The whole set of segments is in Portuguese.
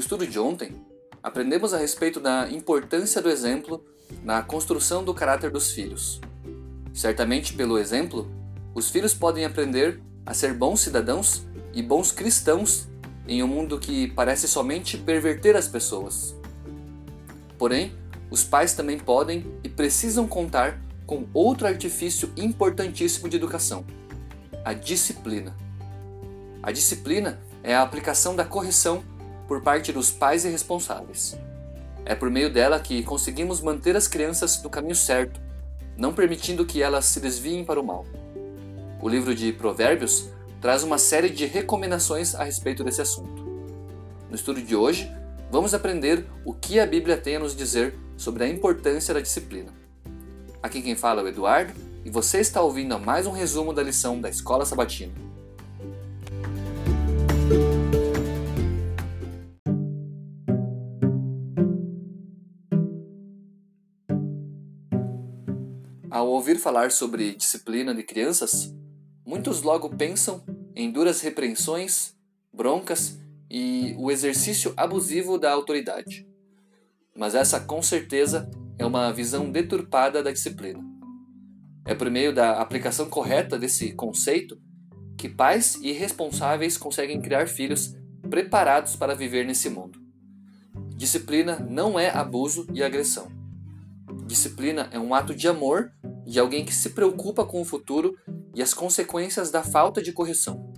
estudo de ontem, aprendemos a respeito da importância do exemplo na construção do caráter dos filhos. Certamente, pelo exemplo, os filhos podem aprender a ser bons cidadãos e bons cristãos em um mundo que parece somente perverter as pessoas. Porém, os pais também podem e precisam contar com outro artifício importantíssimo de educação: a disciplina. A disciplina é a aplicação da correção por parte dos pais e responsáveis. É por meio dela que conseguimos manter as crianças no caminho certo, não permitindo que elas se desviem para o mal. O livro de Provérbios traz uma série de recomendações a respeito desse assunto. No estudo de hoje, vamos aprender o que a Bíblia tem a nos dizer sobre a importância da disciplina. Aqui quem fala é o Eduardo e você está ouvindo a mais um resumo da lição da Escola Sabatina. Ao ouvir falar sobre disciplina de crianças, muitos logo pensam em duras repreensões, broncas e o exercício abusivo da autoridade. Mas essa, com certeza, é uma visão deturpada da disciplina. É por meio da aplicação correta desse conceito que pais e responsáveis conseguem criar filhos preparados para viver nesse mundo. Disciplina não é abuso e agressão. Disciplina é um ato de amor de alguém que se preocupa com o futuro e as consequências da falta de correção.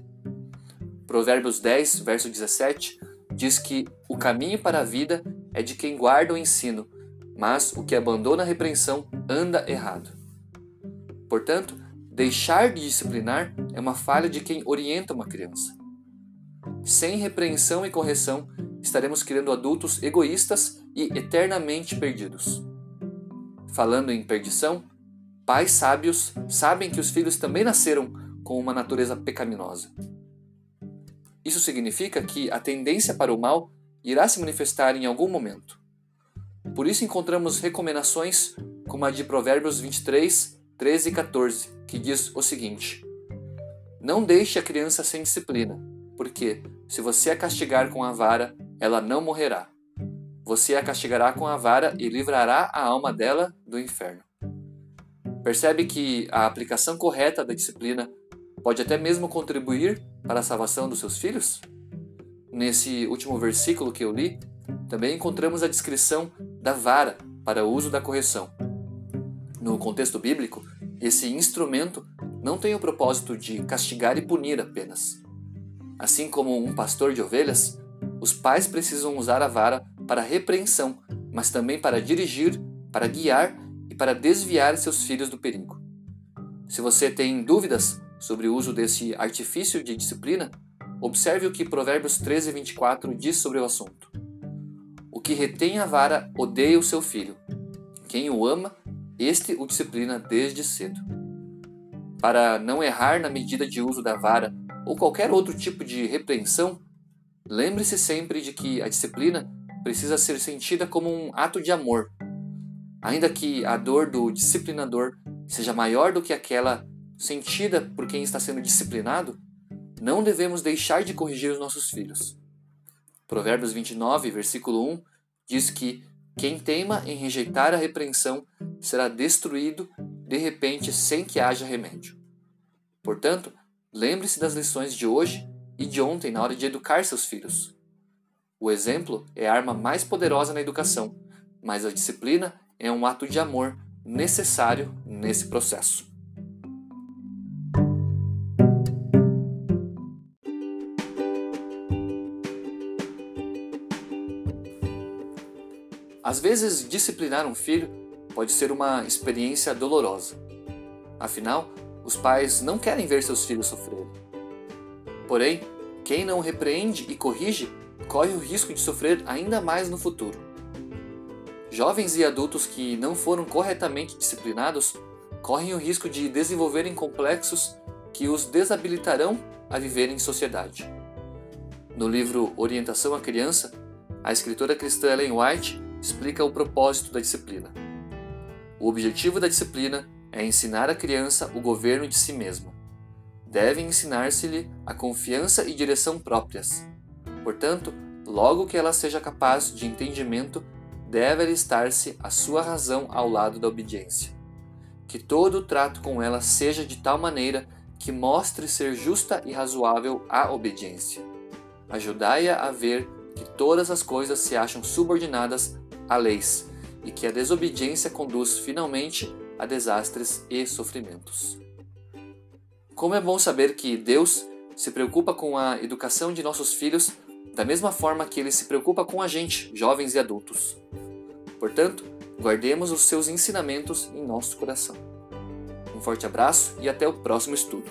Provérbios 10, verso 17, diz que o caminho para a vida é de quem guarda o ensino, mas o que abandona a repreensão anda errado. Portanto, deixar de disciplinar é uma falha de quem orienta uma criança. Sem repreensão e correção, estaremos criando adultos egoístas e eternamente perdidos. Falando em perdição, Pais sábios sabem que os filhos também nasceram com uma natureza pecaminosa. Isso significa que a tendência para o mal irá se manifestar em algum momento. Por isso encontramos recomendações como a de Provérbios 23, 13 e 14, que diz o seguinte: Não deixe a criança sem disciplina, porque, se você a castigar com a vara, ela não morrerá. Você a castigará com a vara e livrará a alma dela do inferno. Percebe que a aplicação correta da disciplina pode até mesmo contribuir para a salvação dos seus filhos? Nesse último versículo que eu li, também encontramos a descrição da vara para o uso da correção. No contexto bíblico, esse instrumento não tem o propósito de castigar e punir apenas. Assim como um pastor de ovelhas, os pais precisam usar a vara para repreensão, mas também para dirigir, para guiar e para desviar seus filhos do perigo. Se você tem dúvidas sobre o uso desse artifício de disciplina, observe o que Provérbios 13 e 24 diz sobre o assunto. O que retém a vara odeia o seu filho. Quem o ama, este o disciplina desde cedo. Para não errar na medida de uso da vara ou qualquer outro tipo de repreensão, lembre-se sempre de que a disciplina precisa ser sentida como um ato de amor Ainda que a dor do disciplinador seja maior do que aquela sentida por quem está sendo disciplinado, não devemos deixar de corrigir os nossos filhos. Provérbios 29, versículo 1 diz que quem teima em rejeitar a repreensão será destruído de repente sem que haja remédio. Portanto, lembre-se das lições de hoje e de ontem na hora de educar seus filhos. O exemplo é a arma mais poderosa na educação, mas a disciplina é um ato de amor necessário nesse processo. Às vezes, disciplinar um filho pode ser uma experiência dolorosa. Afinal, os pais não querem ver seus filhos sofrerem. Porém, quem não repreende e corrige corre o risco de sofrer ainda mais no futuro. Jovens e adultos que não foram corretamente disciplinados correm o risco de desenvolverem complexos que os desabilitarão a viver em sociedade. No livro Orientação à Criança, a escritora cristã Ellen White explica o propósito da disciplina. O objetivo da disciplina é ensinar a criança o governo de si mesma. Deve ensinar-se-lhe a confiança e direção próprias. Portanto, Logo que ela seja capaz de entendimento, deve alistar-se a sua razão ao lado da obediência. Que todo o trato com ela seja de tal maneira que mostre ser justa e razoável a obediência. Ajudai-a a ver que todas as coisas se acham subordinadas a leis e que a desobediência conduz finalmente a desastres e sofrimentos. Como é bom saber que Deus se preocupa com a educação de nossos filhos da mesma forma que ele se preocupa com a gente, jovens e adultos. Portanto, guardemos os seus ensinamentos em nosso coração. Um forte abraço e até o próximo estudo.